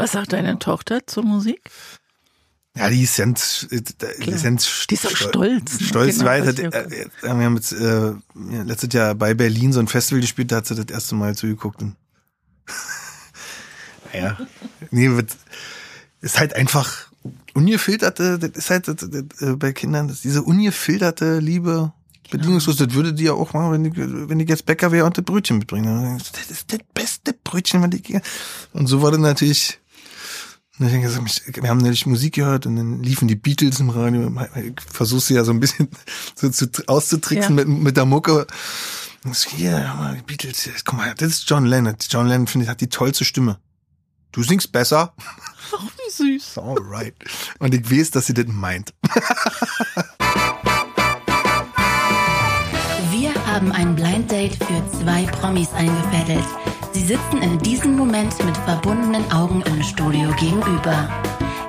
Was sagt deine Tochter zur Musik? Ja, die ist ganz, äh, die ist ganz Die ist auch stolz. ne? Stolz, Genau, weil das, äh, äh, wir haben jetzt äh, letztes Jahr bei Berlin so ein Festival gespielt, da hat sie das erste Mal zugeguckt. Und naja, nee, wird, ist halt einfach ungefilterte, das ist halt das, das, äh, bei Kindern, das, diese ungefilterte Liebe, bedingungslos, das würde die ja auch machen, wenn ich, wenn ich jetzt Bäcker wäre und das Brötchen mitbringe. Das ist das beste Brötchen, was ich Und so war das natürlich, und ich denke, wir haben nämlich Musik gehört und dann liefen die Beatles im Radio. Ich versuche sie ja so ein bisschen so zu, auszutricksen Ja. mit, mit der Mucke. Und so, hier, mal, die Beatles, guck mal, das ist John Lennon. John Lennon, finde ich, hat die tollste Stimme. Du singst besser. Ach, wie süß. Alright. Und ich weiß, dass sie das meint. Wir haben ein Blind Date für zwei Promis eingefädelt. Sie sitzen in diesem Moment mit verbundenen Augen im Studio gegenüber.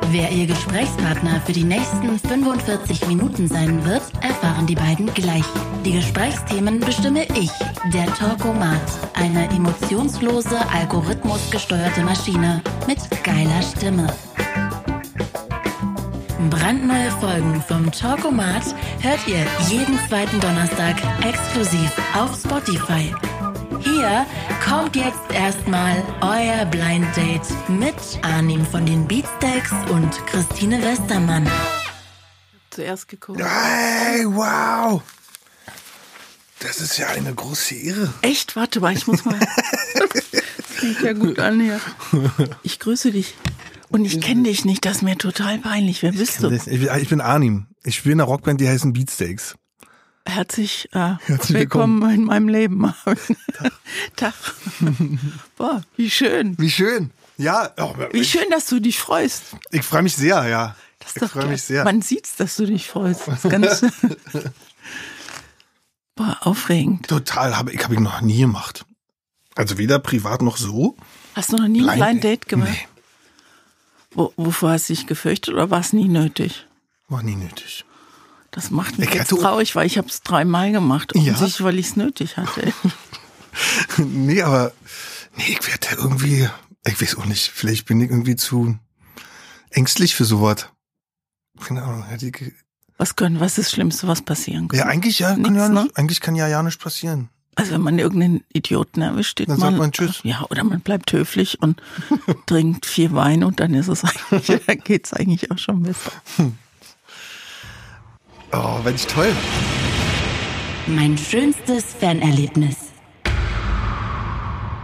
Wer ihr Gesprächspartner für die nächsten 45 Minuten sein wird, erfahren die beiden gleich. Die Gesprächsthemen bestimme ich, der Talkomat, eine emotionslose, algorithmusgesteuerte Maschine mit geiler Stimme. Brandneue Folgen vom Talkomat hört ihr jeden zweiten Donnerstag exklusiv auf Spotify. Hier kommt jetzt erstmal euer Blind Date mit Arnim von den Beatsteaks und Christine Westermann. Zuerst geguckt. Hey, wow. Das ist ja eine große Ehre. Echt? Warte mal, ich muss mal. Das fängt ja gut an hier. Ich grüße dich. Und ich kenne dich nicht, das ist mir total peinlich. Wer bist du? Ich bin, ich bin Arnim. Ich spiele in einer Rockband, die heißen Beatsteaks. Herzlich, äh, Herzlich willkommen in meinem Leben. Tag. Boah, wie schön. Wie schön. Ja, oh, Wie schön, dass du dich freust. ich freue mich sehr, ja. Ich freue mich sehr. Man sieht's, dass du dich freust. Das ganz Boah, aufregend. Total, habe ich habe ich noch nie gemacht. Also weder privat noch so. Hast du noch nie ein Blind Date gemacht? Nee, Wo, wovor hast du dich gefürchtet oder war es nie nötig? war nie nötig. Das macht mich Ich jetzt traurig, weil ich habe es dreimal gemacht. Ja? Offensichtlich, weil ich es nötig hatte. nee, aber nee, ich werde da irgendwie, ich weiß auch nicht, vielleicht bin ich irgendwie zu ängstlich für sowas. Keine Ahnung. hätte ich- Was können, was ist das Schlimmste, was passieren kann? Ja, eigentlich ja, kann Nix, ja ne? eigentlich kann ja ja nichts passieren. Also wenn man irgendeinen Idioten erwischt, steht Dann man, sagt man Tschüss. Ja, oder man bleibt höflich und trinkt vier Wein und dann ist es eigentlich, dann geht's eigentlich auch schon besser. Oh, wenn ich toll. Mein schönstes Fanerlebnis.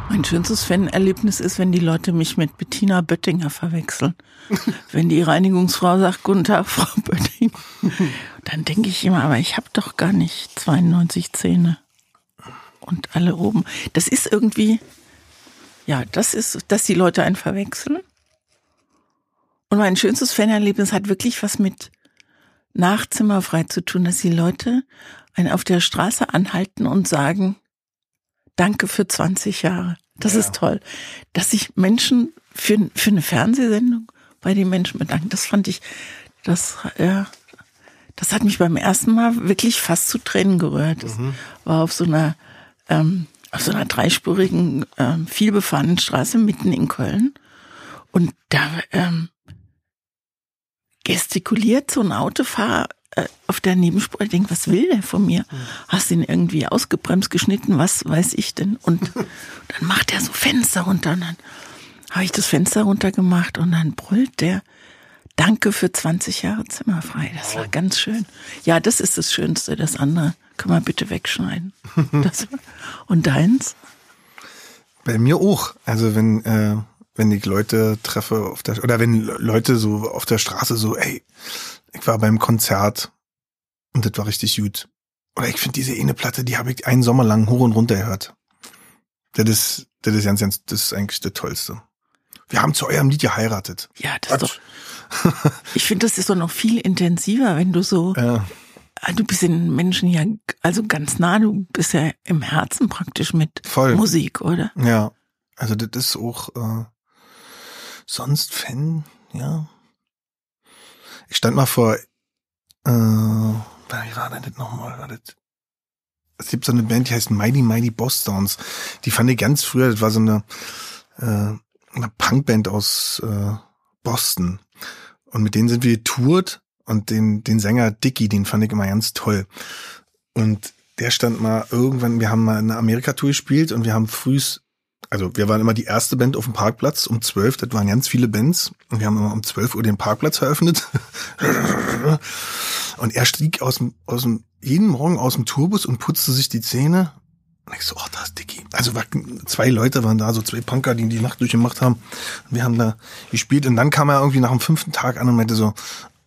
Mein schönstes Fan-Erlebnis ist, wenn die Leute mich mit Bettina Böttinger verwechseln. wenn die Reinigungsfrau sagt, guten Tag, Frau Böttinger. Dann denke ich immer, aber ich habe doch gar nicht 92 Zähne. Und alle oben. Das ist irgendwie, ja, das ist, dass die Leute einen verwechseln. Und mein schönstes Fanerlebnis hat wirklich was mit Nachzimmerfrei zu tun, dass die Leute einen auf der Straße anhalten und sagen, Danke für 20 Jahre. Das ist toll. Dass sich Menschen für, für eine Fernsehsendung bei den Menschen bedanken, das fand ich, das, ja, das hat mich beim ersten Mal wirklich fast zu Tränen gerührt. Das war auf so einer, ähm, auf so einer dreispurigen, ähm, vielbefahrenen Straße mitten in Köln. Und da ähm, gestikuliert so ein Autofahrer äh, auf der Nebenspur. Ich denke, was will der von mir? Hast ihn irgendwie ausgebremst, geschnitten, was weiß ich denn? Und dann macht er so Fenster runter und dann habe ich das Fenster runtergemacht und dann brüllt der Danke für 20 Jahre zimmerfrei. Das war ganz schön. Ja, das ist das Schönste. Das andere können wir bitte wegschneiden. Das, und deins? Bei mir auch. Also wenn, äh, wenn ich Leute treffe auf der, oder wenn Leute so auf der Straße so, ey, ich war beim Konzert und das war richtig gut. Oder ich finde diese eine Platte, die habe ich einen Sommer lang hoch und runter gehört. Das ist, das ist ganz, ganz, das ist eigentlich das Tollste. Wir haben zu eurem Lied geheiratet. Ja, das ist doch. Ich finde, das ist doch noch viel intensiver, wenn du so. Ja. Ah, Du bist den Menschen ja also ganz nah, du bist ja im Herzen praktisch mit Voll. Musik, oder? Ja, also das ist auch äh, sonst Fan, ja. Ich stand mal vor, äh, wie war denn das nochmal? Es gibt so eine Band, die heißt Mighty Mighty Boss Downs. Die fand ich ganz früher, das war so eine, äh, einer Punkband aus äh, Boston. Und mit denen sind wir getourt und den, den Sänger Dicky, den fand ich immer ganz toll. Und der stand mal irgendwann, wir haben mal eine Amerika-Tour gespielt und wir haben frühs, also wir waren immer die erste Band auf dem Parkplatz um zwölf, das waren ganz viele Bands und wir haben immer um zwölf Uhr den Parkplatz eröffnet. und er stieg aus dem, aus dem, jeden Morgen aus dem Tourbus und putzte sich die Zähne. Und ich so, oh, da ist Dicky. Also war, zwei Leute waren da, so zwei Punker, die die Nacht durchgemacht haben. Wir haben da gespielt und dann kam er irgendwie nach dem fünften Tag an und meinte so,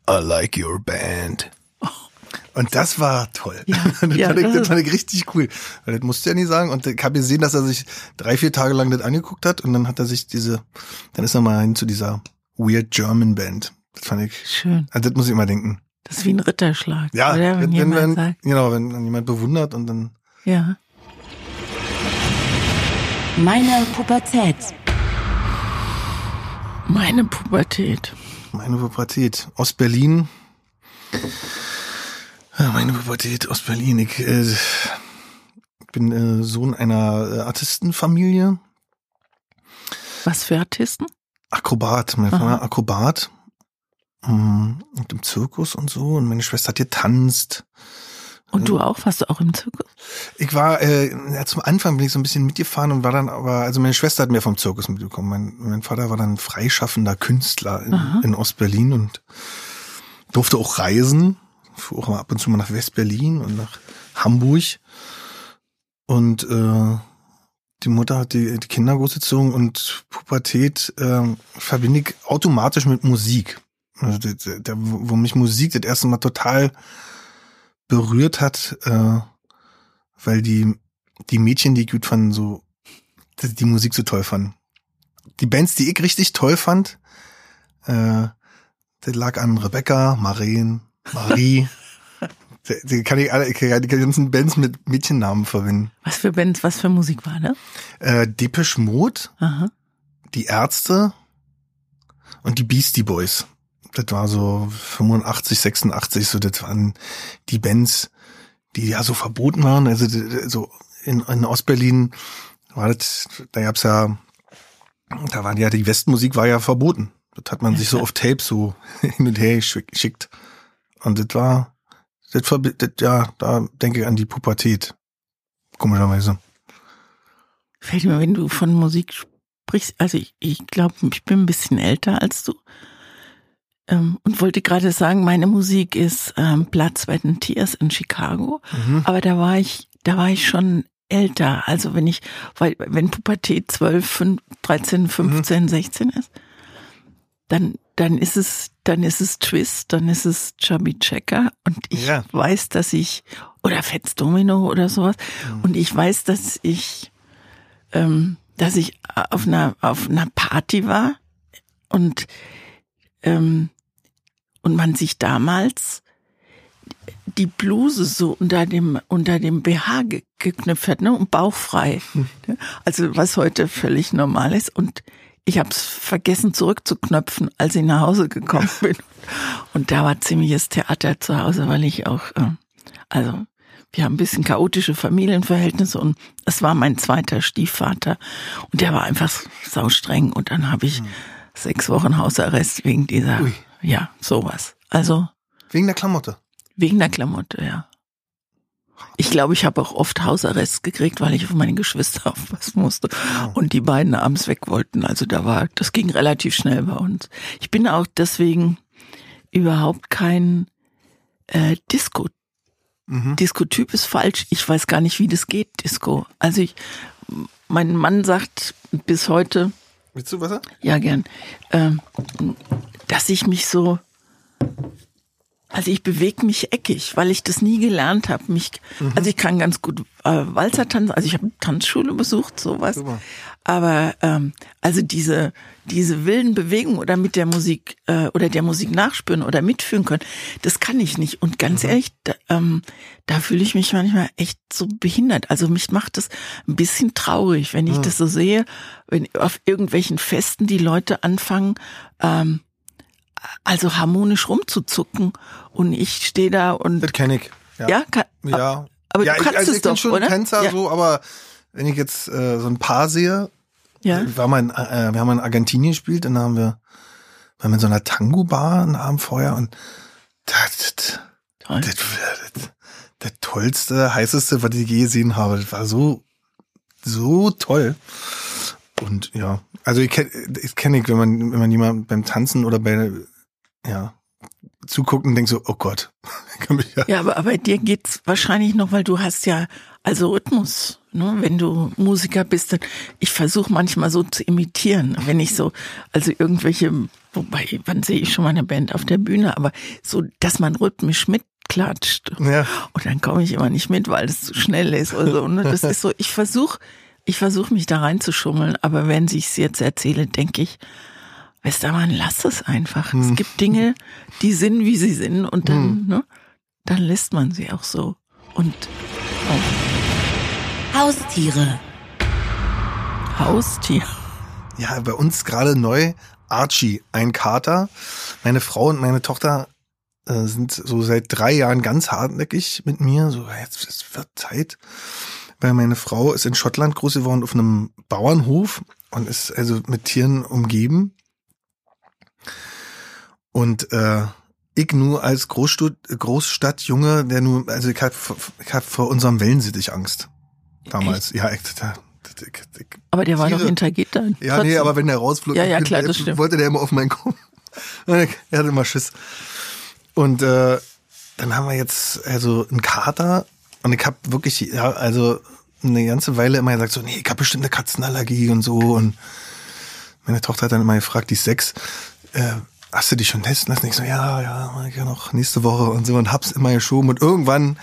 I like your band. Und das war toll. Ja, das, ja, fand ich, das fand ich richtig cool. Weil das musste er nie sagen. Und ich habe gesehen, dass er sich drei, vier Tage lang das angeguckt hat. Und dann hat er sich diese, dann ist er mal hin zu dieser Weird German Band. Das fand ich, Schön. also das muss ich immer denken. Das ist wie ein Ritterschlag. Ja, oder? Wenn, wenn, wenn, sagt, genau, wenn dann jemand bewundert und dann, ja. Meine Pubertät. Meine Pubertät. meine Pubertät. Ostberlin. Ja, meine Pubertät, Ostberlin. Ich, äh, ich bin äh, Sohn einer äh, Artistenfamilie. Was für Artisten? Akrobat, mein. Vater Akrobat. Mm, Und im Zirkus und so. Und meine Schwester hat getanzt. Und du auch? Warst du auch im Zirkus? Ich war, äh, ja, zum Anfang bin ich so ein bisschen mitgefahren und war dann aber, also meine Schwester hat mir vom Zirkus mitbekommen. Mein, mein Vater war dann freischaffender Künstler in, in Ostberlin und durfte auch reisen. Fuhr auch ab und zu mal nach Westberlin und nach Hamburg. Und äh, die Mutter hat die, die Kinder großgezogen und Pubertät äh, verbinde ich automatisch mit Musik. Also der, der, wo mich Musik das erste Mal total berührt hat, äh, weil die, die Mädchen, die ich gut fanden, so die, die Musik so toll fanden. Die Bands, die ich richtig toll fand, äh, das lag an Rebecca, Maren, Marie. die, kann ich alle, ich kann die ganzen Bands mit Mädchennamen verbinden. Was für Bands, was für Musik war das? Äh, Depeche Mode, Aha. die Ärzte und die Beastie Boys. Das war so 85, 86, so das waren die Bands, die ja so verboten waren. Also so in, in Ostberlin war das, da gab's ja, da war ja die Westmusik war ja verboten. Das hat man sich so auf Tape so hin und her geschick- geschickt. Und das war, das, das ja, da denke ich an die Pubertät. Komischerweise. Fällt mir, wenn du von Musik sprichst, also ich, ich glaube, ich bin ein bisschen älter als du. Ähm, und wollte gerade sagen, meine Musik ist ähm, Blood, Sweat and Tears in Chicago. Mhm. Aber da war ich, da war ich schon älter. Also wenn ich, weil wenn Pubertät 12, 5, 13, 15, 16 ist, dann, dann ist es, dann ist es Twist, dann ist es Chubby Checker und ich Ja. weiß, dass ich, oder Fats Domino oder sowas, Mhm. und ich weiß, dass ich, ähm, dass ich auf einer, auf einer Party war und, ähm, und man sich damals die Bluse so unter dem unter dem BH ge geknüpft hat, ne, und bauchfrei. Ne? Also was heute völlig normal ist und ich habe es vergessen zurückzuknöpfen, als ich nach Hause gekommen bin. Und da war ziemliches Theater zu Hause, weil ich auch äh, also wir haben ein bisschen chaotische Familienverhältnisse und es war mein zweiter Stiefvater und der war einfach saustreng und dann habe ich sechs Wochen Hausarrest wegen dieser Ui. ja sowas. Also Wegen der Klamotte. Wegen der Klamotte, ja. Ich glaube, ich habe auch oft Hausarrest gekriegt, weil ich auf meine Geschwister aufpassen musste und die beiden abends weg wollten. Also da war, das ging relativ schnell bei uns. Ich bin auch deswegen überhaupt kein äh, Disco. Mhm. Disco-Typ ist falsch. Ich weiß gar nicht, wie das geht, Disco. Also ich, mein Mann sagt bis heute, Willst du Wasser? ja, gern. Ähm, dass ich mich so, also ich bewege mich eckig, weil ich das nie gelernt habe. Mich, also ich kann ganz gut äh, Walzer tanzen, also ich habe Tanzschule besucht, sowas. Super. Aber ähm, also diese diese wilden Bewegungen oder mit der Musik äh, oder der Musik nachspüren oder mitführen können, das kann ich nicht. Und ganz ehrlich, da, ähm, da fühle ich mich manchmal echt so behindert. Also mich macht das ein bisschen traurig, wenn ich das so sehe, wenn auf irgendwelchen Festen die Leute anfangen, ähm, also harmonisch rumzuzucken und ich stehe da und Das kenne ich. Ja. ja, kann, Ja. aber ja, du kannst ich, also es ich doch, schon oder? Tänzer Ja. so, aber wenn ich jetzt äh, so ein Paar sehe Ja. Wir, mal in, äh, wir haben mal in Argentinien gespielt und da haben wir, waren wir in so einer Tango-Bar einen Abend vorher und das, das, Toll. das, das, das tollste, heißeste, was ich je gesehen habe. Das war so, so toll. Und ja, also ich kenne ich kenn ich, wenn man, wenn man jemand beim Tanzen oder bei, ja, zuguckt und denkt so, oh Gott, ja, Ja, aber bei dir geht's wahrscheinlich noch, weil du hast ja also Rhythmus. Ne? Wenn du Musiker bist, dann ich versuche manchmal so zu imitieren, wenn ich so also irgendwelche, wobei wann sehe ich schon mal eine Band auf der Bühne, aber so, dass man rhythmisch mitklatscht. ja, Und dann komme ich immer nicht mit, weil es zu schnell ist oder so. Ne? Das ist so, ich versuche, ich versuche mich da reinzuschummeln, aber wenn ich es jetzt erzähle, denke ich, Westermann, lass es einfach. Es gibt Dinge, die sind, wie sie sind, und dann, ne, dann lässt man sie auch so. Und Haustiere. Haustier. ja, bei uns gerade neu Archie, ein Kater. Meine Frau und meine Tochter äh, sind so seit drei Jahren ganz hartnäckig mit mir. So, jetzt es wird Zeit. Weil meine Frau ist in Schottland groß geworden auf einem Bauernhof und ist also mit Tieren umgeben. Und äh, ich nur als Großstadt, Großstadtjunge, der nur, also ich hab, ich hab vor unserem Wellensittich Angst. Damals. Ja, ich, da, ich, ich, Aber der war Tiere. doch hinter Gittern. ja, nee, Trotzdem. aber wenn der rausflog, Ja, ja, klar, stimmt. wollte der immer auf meinen Kopf. Er hatte immer Schiss. Und äh, dann haben wir jetzt also einen Kater und ich habe wirklich, ja, also eine ganze Weile immer gesagt, so, nee, ich habe bestimmt eine Katzenallergie und so. Und meine Tochter hat dann immer gefragt, die ist sechs, äh, hast du dich schon testen lassen? Ich so, ja, ja, ich ja noch nächste Woche und so und hab's immer geschoben. Und irgendwann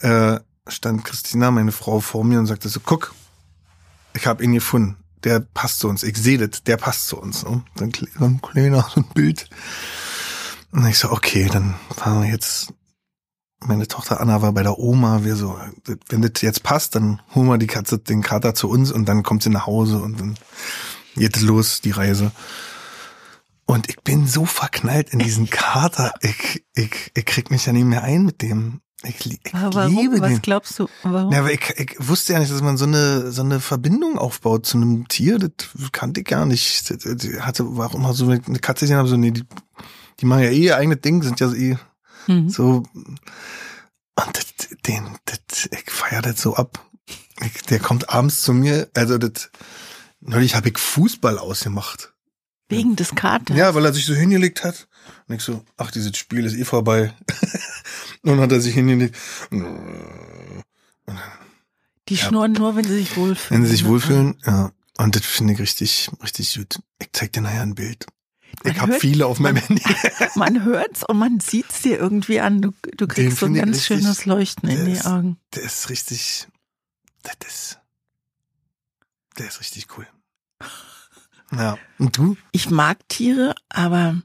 äh, stand Christina, meine Frau, vor mir und sagte so, guck, ich habe ihn gefunden. Der passt zu uns. Ich sehe das, der passt zu uns. Ne? Dann so ein kleiner so ein Bild. Und ich so, okay, dann fahren wir jetzt. Meine Tochter Anna war bei der Oma. Wir so, wenn das jetzt passt, dann holen wir die Katze, den Kater zu uns und dann kommt sie nach Hause und dann geht los, die Reise. Und ich bin so verknallt in diesen Kater. Ich, ich, ich krieg mich ja nicht mehr ein mit dem. Ich, ich Warum? liebe Was den. glaubst du? Warum? Ja, aber ich, ich wusste ja nicht, dass man so eine so eine Verbindung aufbaut zu einem Tier. Das kannte ich gar nicht. Die hatte war auch immer so eine Katze gesehen habe so nee, die die machen ja eh ihr eigenes Ding, sind ja so eh Mhm. so und das, den das, ich feier das so ab. Ich, der kommt abends zu mir, also das neulich habe ich Fußball ausgemacht. Wegen des Katers. Ja, weil er sich so hingelegt hat. Und ich so, ach, dieses Spiel ist eh vorbei. und dann hat er sich hingelegt. Die schnurren nur, wenn sie sich wohlfühlen. Wenn sie sich ne? wohlfühlen, ja. Und das finde ich richtig, richtig gut. Ich zeig dir nachher ein Bild. Man Ich habe viele auf meinem Handy. Man hört's und man sieht's dir irgendwie an. Du, du kriegst so ein ganz richtig- schönes Leuchten in die ist- Augen. Der ist richtig, das ist, der ist richtig cool. Ja. Und du? Ich mag Tiere, aber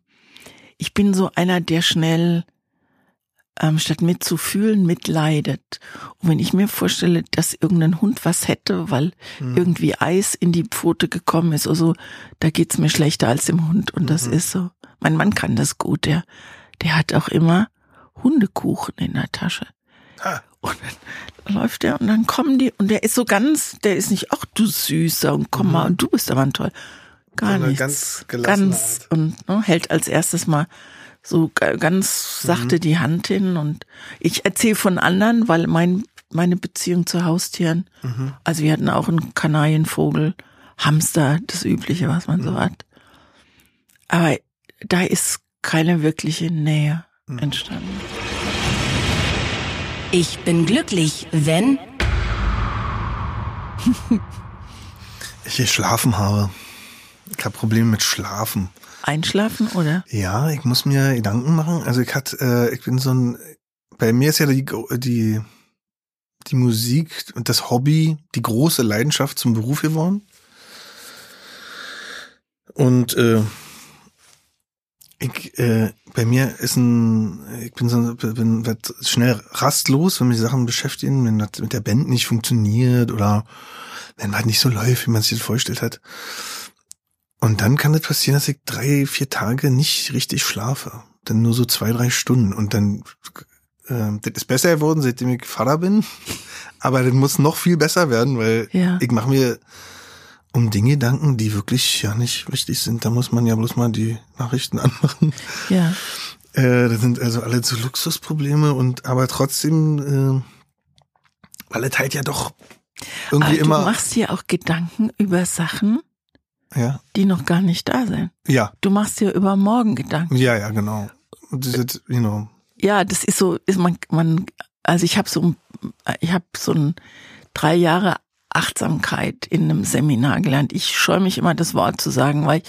ich bin so einer, der schnell ähm, statt mitzufühlen, mitleidet. Und wenn ich mir vorstelle, dass irgendein Hund was hätte, weil Hm. irgendwie Eis in die Pfote gekommen ist oder so, da geht's mir schlechter als dem Hund. Und das Mhm. ist so. Mein Mann kann das gut. Der, der hat auch immer Hundekuchen in der Tasche. Ha. Und dann läuft der und dann kommen die und der ist so ganz, der ist nicht, ach du Süßer und komm mal und du bist aber ein toll. Gar So nichts. ganz ganz Art. und ne, hält als erstes mal so ga- ganz Mhm. sachte die Hand hin und ich erzähle von anderen, weil mein meine Beziehung zu Haustieren, Mhm. also wir hatten auch einen Kanarienvogel, Hamster, das übliche, was man Mhm. so hat. Aber da ist keine wirkliche Nähe Mhm. entstanden. Ich bin glücklich, wenn Ich geschlafen habe. Ich habe Probleme mit Schlafen. Einschlafen oder? Ja, ich muss mir Gedanken machen. Also ich hat, äh, ich bin so ein, bei mir ist ja die, die, die Musik und das Hobby die große Leidenschaft zum Beruf geworden. Und äh, ich, äh, bei mir ist ein, ich bin so, bin werd schnell rastlos, wenn mich Sachen beschäftigen, wenn das mit der Band nicht funktioniert oder wenn was nicht so läuft, wie man sich das vorgestellt hat. Und dann kann es passieren, dass ich drei, vier Tage nicht richtig schlafe. Dann nur so zwei, drei Stunden. Und dann, äh, das ist besser geworden, seitdem ich Vater bin. Aber das muss noch viel besser werden, weil Ja. ich mache mir um Dinge Gedanken, die wirklich ja nicht wichtig sind. Da muss man ja bloß mal die Nachrichten anmachen. Ja. Äh, das sind also alle so Luxusprobleme und aber trotzdem, äh, weil es halt ja doch irgendwie Aber du immer. machst dir auch Gedanken über Sachen, Ja, die noch gar nicht da sind. ja, Du machst dir über morgen Gedanken. ja, ja, genau. Ist, you know, Ja, das ist so, ist man, man, also ich habe so, ein- ich habe so ein drei Jahre Achtsamkeit in einem Seminar gelernt. Ich scheue mich immer, das Wort zu sagen, weil ich,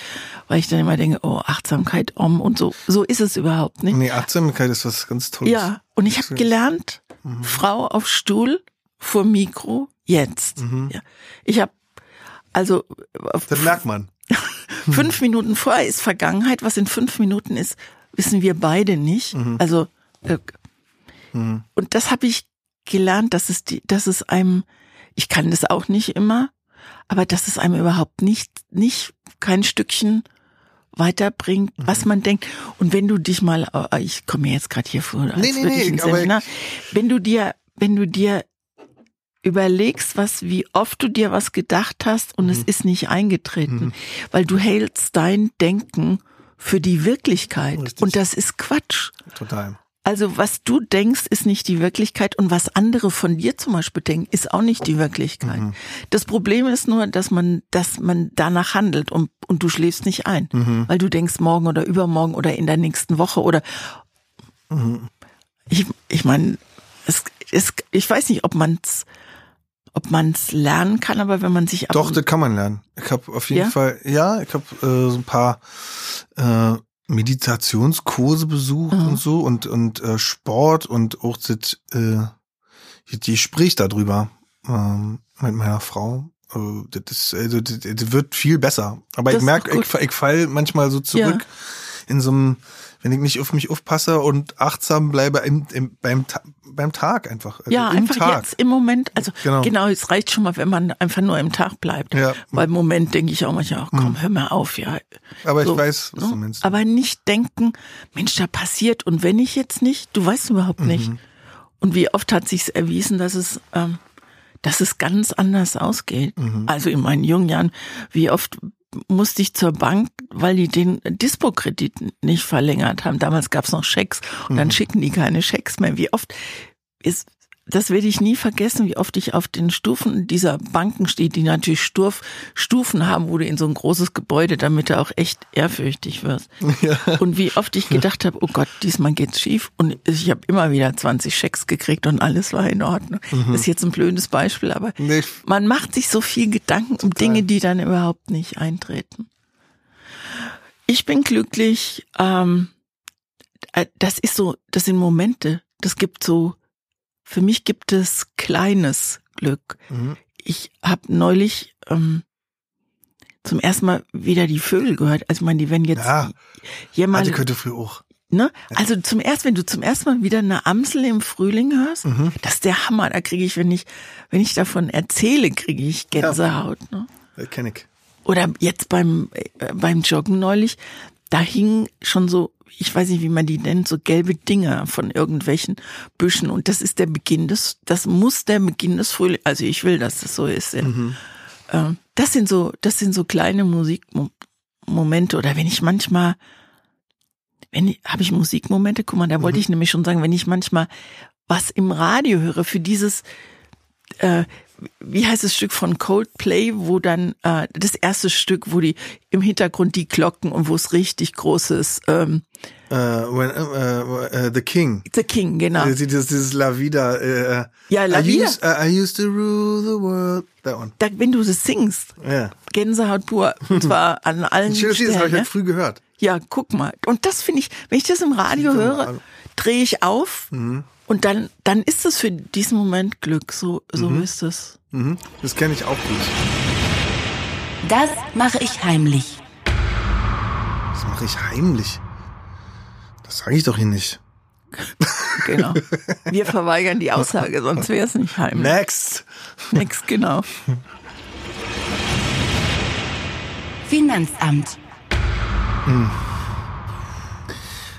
weil ich dann immer denke, oh, Achtsamkeit, om und so. So ist es überhaupt nicht. nee, Achtsamkeit ist was ganz Tolles. Ja, und ich habe gelernt, Mhm. Frau auf Stuhl vor Mikro jetzt. Mhm. Ja. Ich habe also auf Das merkt man. fünf Minuten vorher ist Vergangenheit. Was in fünf Minuten ist, wissen wir beide nicht. Mhm. Also äh, und das habe ich gelernt, dass es die, dass es einem, ich kann das auch nicht immer, aber dass es einem überhaupt nicht, nicht kein Stückchen weiterbringt, Mhm. was man denkt. Und wenn du dich mal, äh, ich komme mir jetzt gerade hier vor, als Nee, nee, nee, Seminar, wenn du dir, wenn du dir überlegst, was, wie oft du dir was gedacht hast und es Mhm. ist nicht eingetreten, weil du hältst dein Denken für die Wirklichkeit Richtig. und das ist Quatsch. Total. Also was du denkst, ist nicht die Wirklichkeit und was andere von dir zum Beispiel denken, ist auch nicht die Wirklichkeit. Mhm. Das Problem ist nur, dass man, dass man danach handelt und, und du schläfst nicht ein, Mhm. weil du denkst morgen oder übermorgen oder in der nächsten Woche oder Mhm. ich, ich meine, es, es, ich weiß nicht, ob man's, ob man's lernen kann, aber wenn man sich Doch, das kann man lernen. Ich habe auf jeden Ja? Fall, ja, ich habe äh, so ein paar äh, Meditationskurse besucht Mhm. und so und und äh, Sport und auch das, äh, die, die spricht darüber ähm, mit meiner Frau. Äh, das, ist, also, das, das wird viel besser. Aber Das ich merke, ich, ich fall manchmal so zurück in so einem, wenn ich nicht auf mich aufpasse und achtsam bleibe im, im, beim, beim Tag einfach. Also ja, im einfach Tag. jetzt im Moment, also Genau. genau. es reicht schon mal, wenn man einfach nur im Tag bleibt. Ja. Weil im Moment denke ich auch manchmal, ach, komm, hör mal auf, ja. Aber ich So, weiß, was ne? du meinst. Aber nicht denken, Mensch, da passiert und wenn ich jetzt nicht, du weißt überhaupt Mhm. nicht. Und wie oft hat sich's erwiesen, dass es, ähm, dass es ganz anders ausgeht. Mhm. Also in meinen jungen Jahren, wie oft musste ich zur Bank, weil die den Dispo-Kredit nicht verlängert haben. Damals gab's noch Schecks und Mhm. dann schicken die keine Schecks mehr. Wie oft ist das werde ich nie vergessen, wie oft ich auf den Stufen dieser Banken stehe, die natürlich Sturf, Stufen haben, wo du in so ein großes Gebäude, damit du auch echt ehrfürchtig wirst. Und wie oft ich gedacht habe, oh Gott, diesmal geht's schief. Und ich habe immer wieder 20 Schecks gekriegt und alles war in Ordnung. Das ist jetzt ein blödes Beispiel, aber Nee, man macht sich so viel Gedanken um Dinge, die dann überhaupt nicht eintreten. Ich bin glücklich. Ähm, äh, das ist so, das sind Momente. Das gibt so, für mich gibt es kleines Glück. Mhm. Ich habe neulich ähm, zum ersten Mal wieder die Vögel gehört. Also ich meine, die werden jetzt Ja. jemand, Hatte könnte früher auch. ne? Also zum ersten, wenn du zum ersten Mal wieder eine Amsel im Frühling hörst, Mhm. das ist der Hammer. Da kriege ich, wenn ich, wenn ich davon erzähle, kriege ich Gänsehaut. Ne? Das kenn ich. Oder jetzt beim, äh, beim Joggen neulich, da hingen schon so, ich weiß nicht, wie man die nennt, so gelbe Dinger von irgendwelchen Büschen. Und das ist der Beginn des, das muss der Beginn des Frühlings, also ich will, dass das so ist. Ja. Ähm, das sind so, das sind so kleine Musikmomente. Oder wenn ich manchmal, wenn ich, habe ich Musikmomente, guck mal, da wollte ich nämlich schon sagen, wenn ich manchmal was im Radio höre für dieses, äh, wie heißt das Stück von Coldplay, wo dann äh, das erste Stück, wo die im Hintergrund die Glocken und wo es richtig großes ähm, Äh, when, äh, äh, The King. The King, genau. Dieses, dieses La Vida. Äh, Ja, La I Vida. Used, uh, I used to rule the world. That one. Da, wenn du das singst, Ja. Gänsehaut pur, und zwar an allen Lied, das habe Stellen. ich halt früh gehört. ja, guck mal. Und das finde ich, wenn ich das im Radio man höre, drehe ich auf Mhm. Und dann, dann ist es für diesen Moment Glück. So, so ist es. Mhm. Das kenne ich auch gut. Das mache ich heimlich. Das mache ich heimlich. Das sage ich doch hier nicht. Genau. Wir verweigern die Aussage, sonst wäre es nicht heimlich. Next. Nix, genau. Finanzamt.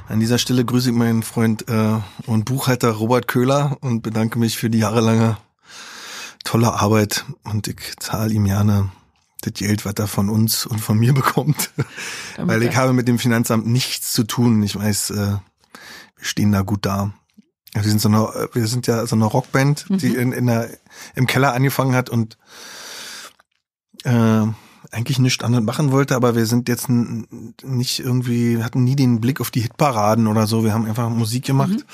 An dieser Stelle grüße ich meinen Freund äh, und Buchhalter Robert Köhler und bedanke mich für die jahrelange tolle Arbeit und ich zahle ihm gerne das Geld, was er von uns und von mir bekommt. Damit Weil ich habe mit dem Finanzamt nichts zu tun. Ich weiß, äh, wir stehen da gut da. Wir sind so eine, wir sind ja so eine Rockband, die in, in der, im Keller angefangen hat und äh, eigentlich nichts anderes machen wollte, aber wir sind jetzt nicht irgendwie, hatten nie den Blick auf die Hitparaden oder so. Wir haben einfach Musik gemacht.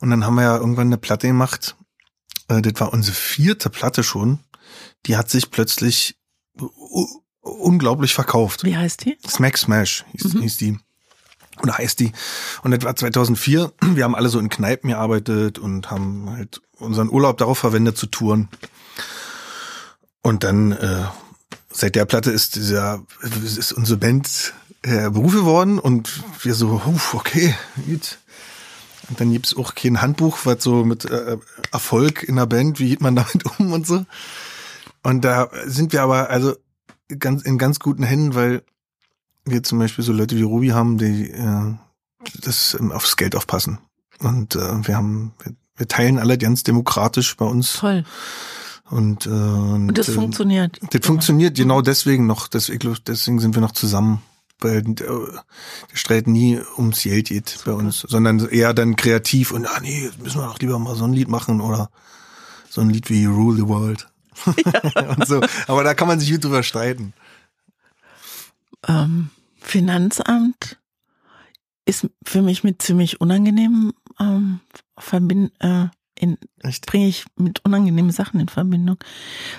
Und dann haben wir ja irgendwann eine Platte gemacht. Äh, das war unsere vierte Platte schon. Die hat sich plötzlich unglaublich verkauft. Wie heißt die? Smack Smash hieß, hieß die. Oder heißt die. Und das war 2004. Wir haben alle so in Kneipen gearbeitet und haben halt unseren Urlaub darauf verwendet zu touren. Und dann, äh, seit der Platte ist dieser, ist unsere Band äh, Beruf geworden und wir so, okay, gut. Und dann gibt's auch kein Handbuch, was so mit äh, Erfolg in der Band, wie geht man damit um und so. Und da sind wir aber also ganz in ganz guten Händen, weil wir zum Beispiel so Leute wie Ruby haben, die äh, das ähm, aufs Geld aufpassen. Und äh, wir haben, wir, wir teilen alle ganz demokratisch bei uns. Toll. Und, äh, und, das äh, funktioniert. Das funktioniert genau deswegen noch. Deswegen, deswegen sind wir noch zusammen. Weil äh, der Streit nie ums Geld geht bei uns, sondern eher dann kreativ und ah nee, müssen wir doch lieber mal so ein Lied machen oder so ein Lied wie Rule the World. und so. Aber da kann man sich gut drüber streiten. ähm, Finanzamt ist für mich mit ziemlich unangenehmen ähm, verbind, äh, in, bringe ich mit unangenehmen Sachen in Verbindung.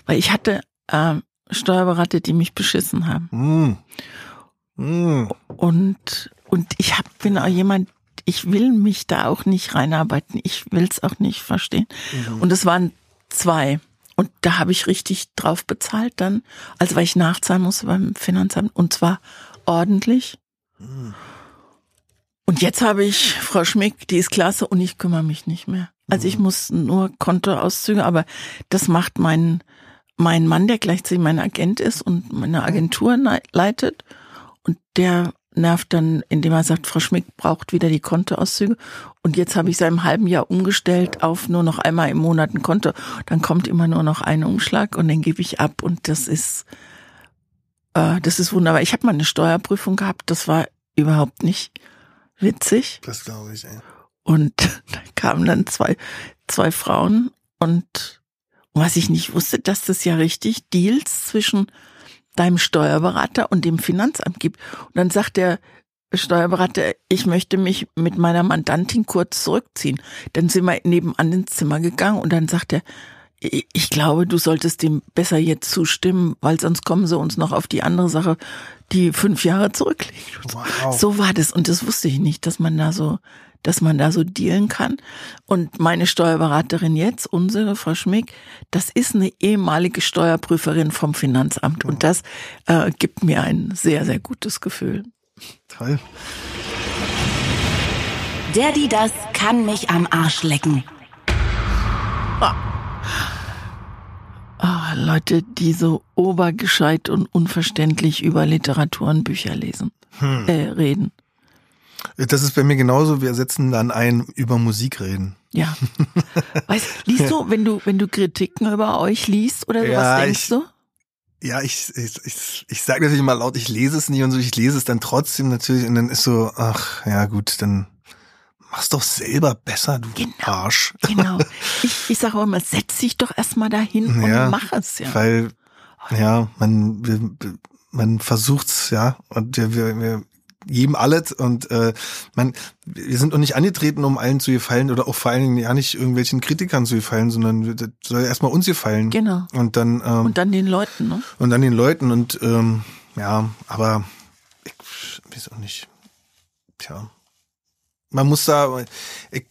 Weil ich hatte ähm, Steuerberater, die mich beschissen haben. Mm. Mm. Und, und ich hab, bin auch jemand, ich will mich da auch nicht reinarbeiten. Ich will es auch nicht verstehen. Und es waren zwei. Und da habe ich richtig drauf bezahlt dann, also weil ich nachzahlen musste beim Finanzamt und zwar ordentlich. Und jetzt habe ich Frau Schmick, die ist klasse und ich kümmere mich nicht mehr. Also ich muss nur Kontoauszüge, aber das macht mein, mein Mann, der gleichzeitig mein Agent ist und meine Agentur nei- leitet. Und der nervt dann, indem er sagt, Frau Schmick braucht wieder die Kontoauszüge. Und jetzt habe ich seit einem halben Jahr umgestellt auf nur noch einmal im Monat ein Konto. Dann kommt immer nur noch ein Umschlag und den gebe ich ab. Und das ist, äh, das ist wunderbar. Ich habe mal eine Steuerprüfung gehabt, das war überhaupt nicht witzig. Das glaube ich, ey. Und da kamen dann zwei, zwei Frauen und was ich nicht wusste, dass das ja richtig Deals zwischen deinem Steuerberater und dem Finanzamt gibt. Und dann sagt der Steuerberater, ich möchte mich mit meiner Mandantin kurz zurückziehen. Dann sind wir nebenan ins Zimmer gegangen und dann sagt er, ich glaube, du solltest dem besser jetzt zustimmen, weil sonst kommen sie uns noch auf die andere Sache, die fünf Jahre zurückliegt. Wow. So war das und das wusste ich nicht, dass man da so, dass man da so dealen kann. Und meine Steuerberaterin jetzt, unsere Frau Schmick, das ist eine ehemalige Steuerprüferin vom Finanzamt und das äh, gibt mir ein sehr, sehr gutes Gefühl. Toll. Der, die das kann mich am Arsch lecken. Ah, Leute, die so obergescheit und unverständlich über Literatur und Bücher lesen, Hm. äh, reden. Das ist bei mir genauso. Wir setzen dann ein über Musik reden. Ja. Weißt, liest du, wenn du, wenn du Kritiken über euch liest oder sowas, Ja, denkst ich- du? Ja, ich, ich, ich, ich sage natürlich immer laut, ich lese es nicht und so, ich lese es dann trotzdem natürlich und dann ist so, ach, ja gut, dann mach's doch selber besser, du Genau. Arsch. Genau. Ich, ich sage auch immer, setz dich doch erstmal dahin Ja, und mach es, ja. Weil, ja, man, man versucht's, ja, und wir, wir, wir geben alles und äh, man, wir sind auch nicht angetreten, um allen zu gefallen oder auch vor allen Dingen ja nicht irgendwelchen Kritikern zu gefallen, sondern wir- das soll erstmal uns gefallen. Genau. Und dann, ähm, Und dann den Leuten, ne? und dann den Leuten und ähm, ja, aber ich weiß auch nicht. Tja. Man muss da, ich, ich,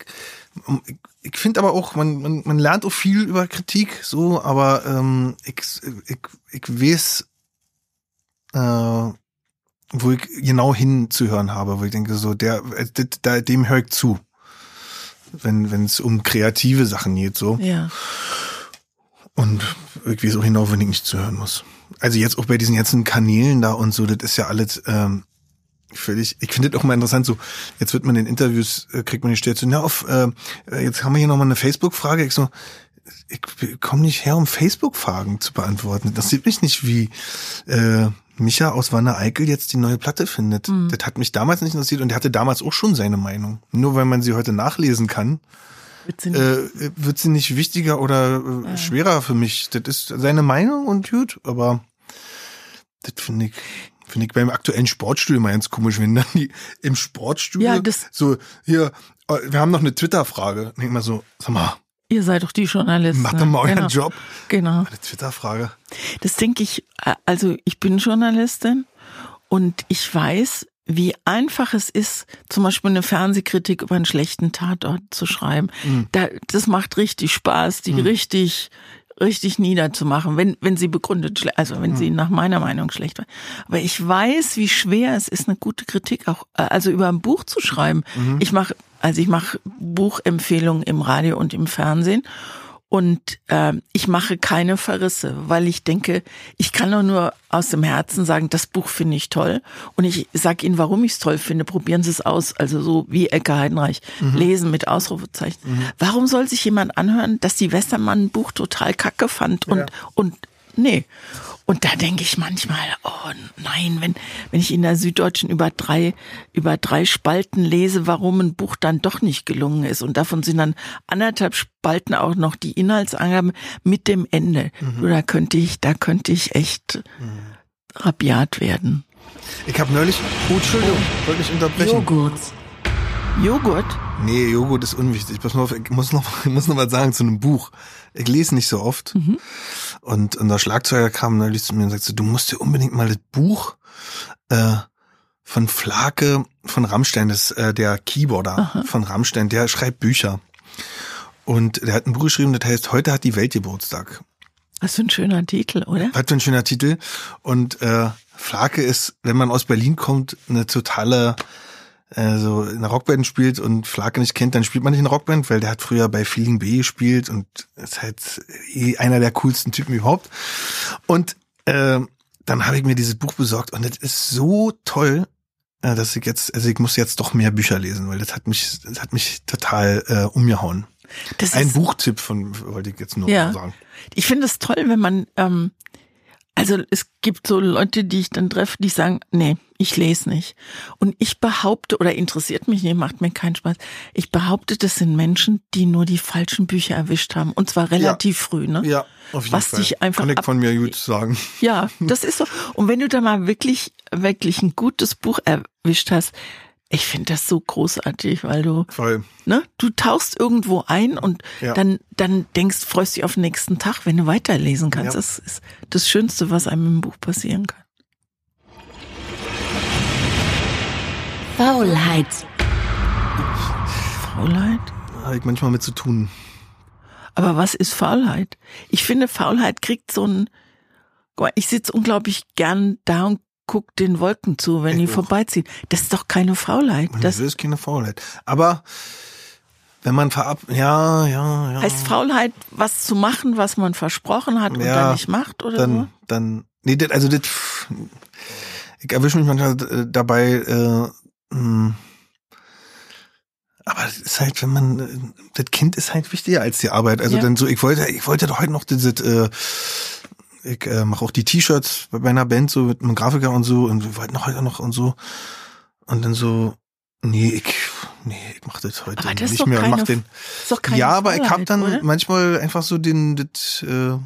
ich finde aber auch, man, man, man lernt auch viel über Kritik, so, aber ähm, ich, ich, ich weiß, äh, wo ich genau hinzuhören habe, wo ich denke, so, der, äh, da, dem höre ich zu. Wenn wenn es um kreative Sachen geht, so. Ja. Und irgendwie so hinaus, wenn ich nicht zuhören muss. Also jetzt auch bei diesen ganzen Kanälen da und so, das ist ja alles ähm, völlig, ich finde das auch mal interessant, so, jetzt wird man in Interviews, äh, kriegt man die Stelle zu, na auf, äh, äh, jetzt haben wir hier nochmal eine Facebook-Frage, ich so, ich komme nicht her, um Facebook-Fragen zu beantworten. Das sieht mich nicht, wie äh, Micha aus Wanne Eickel jetzt die neue Platte findet. Mhm. Das hat mich damals nicht interessiert und er hatte damals auch schon seine Meinung. Nur weil man sie heute nachlesen kann, Wird sie nicht- äh, wird sie nicht wichtiger oder äh, schwerer für mich. Das ist seine Meinung und gut, aber das finde ich, finde ich beim aktuellen Sportstudio mal ganz komisch, wenn dann die im Sportstudio Ja, das- so, hier, äh, wir haben noch eine Twitter-Frage. Denk mal so, sag mal, Ihr seid doch die Journalisten. mach doch mal euren genau. Job. Genau. Eine Twitter-Frage. Das denke ich, äh, also ich bin Journalistin und ich weiß, wie einfach es ist, zum Beispiel eine Fernsehkritik über einen schlechten Tatort zu schreiben. Da, das macht richtig Spaß, die richtig, richtig niederzumachen, wenn, wenn sie begründet, also wenn sie nach meiner Meinung schlecht war. Aber ich weiß, wie schwer es ist, eine gute Kritik auch, äh, also über ein Buch zu schreiben. Ich mache, also ich mache Buchempfehlungen im Radio und im Fernsehen. Und äh, ich mache keine Verrisse, weil ich denke, ich kann doch nur aus dem Herzen sagen, das Buch finde ich toll. Und ich sage Ihnen, warum ich es toll finde. Probieren Sie es aus. Also so wie Ecke Heidenreich. Lesen mit Ausrufezeichen. Warum soll sich jemand anhören, dass die Westermann ein Buch total kacke fand? Und, und nee. Und da denke ich manchmal, oh nein, wenn, wenn ich in der Süddeutschen über drei, über drei Spalten lese, warum ein Buch dann doch nicht gelungen ist. Und davon sind dann anderthalb Spalten auch noch die Inhaltsangaben mit dem Ende. Du, da könnte ich, da könnte ich echt rabiat werden. Ich habe neulich, oh, Entschuldigung, wollte ich unterbrechen. Joghurt. Joghurt? Nee, Joghurt ist unwichtig. Pass mal auf, ich muss noch, ich muss noch was sagen zu einem Buch. Ich lese nicht so oft. Und unser Schlagzeuger kam neulich zu mir und sagte, du musst dir unbedingt mal das Buch äh, von Flake von Rammstein, das ist äh, der Keyboarder von Rammstein, der schreibt Bücher. Und der hat ein Buch geschrieben, das heißt, heute hat die Welt Geburtstag. Was für ein schöner Titel, oder? Was für ein schöner Titel. Und äh, Flake ist, wenn man aus Berlin kommt, eine totale, äh, so in einer Rockband spielt und Flake nicht kennt, dann spielt man nicht in einer Rockband, weil der hat früher bei Feeling B gespielt und ist halt eh einer der coolsten Typen überhaupt. Und äh, dann habe ich mir dieses Buch besorgt und das ist so toll, äh, dass ich jetzt, also ich muss jetzt doch mehr Bücher lesen, weil das hat mich, das hat mich total äh, umgehauen. Das Ein Buchtipp von, wollte ich jetzt nur Ja. sagen. Ich finde es toll, wenn man, ähm, also es gibt so Leute, die ich dann treffe, die sagen, nee, ich lese nicht. Und ich behaupte, oder interessiert mich nicht, macht mir keinen Spaß, ich behaupte, das sind Menschen, die nur die falschen Bücher erwischt haben. Und zwar relativ früh, ne? Ja, auf jeden Was Fall. dich einfach Kann ich von mir gut sagen. Ja, das ist so. Und wenn du da mal wirklich, wirklich ein gutes Buch erwischt hast, ich finde das so großartig, weil du, Voll. ne, du tauchst irgendwo ein und Ja. dann, dann denkst, freust dich auf den nächsten Tag, wenn du weiterlesen kannst. Ja. Das ist das Schönste, was einem im Buch passieren kann. Faulheit. Faulheit? Habe ich manchmal mit zu tun. Aber was ist Faulheit? Ich finde, Faulheit kriegt so ein, ich sitze unglaublich gern da und guck den Wolken zu, wenn Ich die auch. vorbeiziehen. Das ist doch keine Faulheit. Das Das ist keine Faulheit. Aber wenn man verab, ja, ja, ja. heißt Faulheit, was zu machen, was man versprochen hat und Ja, dann nicht macht oder dann, so? dann, nee, das, also das, ich erwische mich manchmal äh, dabei, äh, mh, aber das ist halt, wenn man, äh, das Kind ist halt wichtiger als die Arbeit. Also Ja. dann so, ich wollte, ich wollte doch heute noch dieses, äh, ich äh, mache auch die T-Shirts bei meiner Band so mit einem Grafiker und so und wir wollten noch heute noch und so und dann so, nee, ich, nee, ich mach das heute Aber das ist nicht mehr und mach keine- den. Ist doch keine ja, aber ich hab dann oder? manchmal einfach so den, das, äh,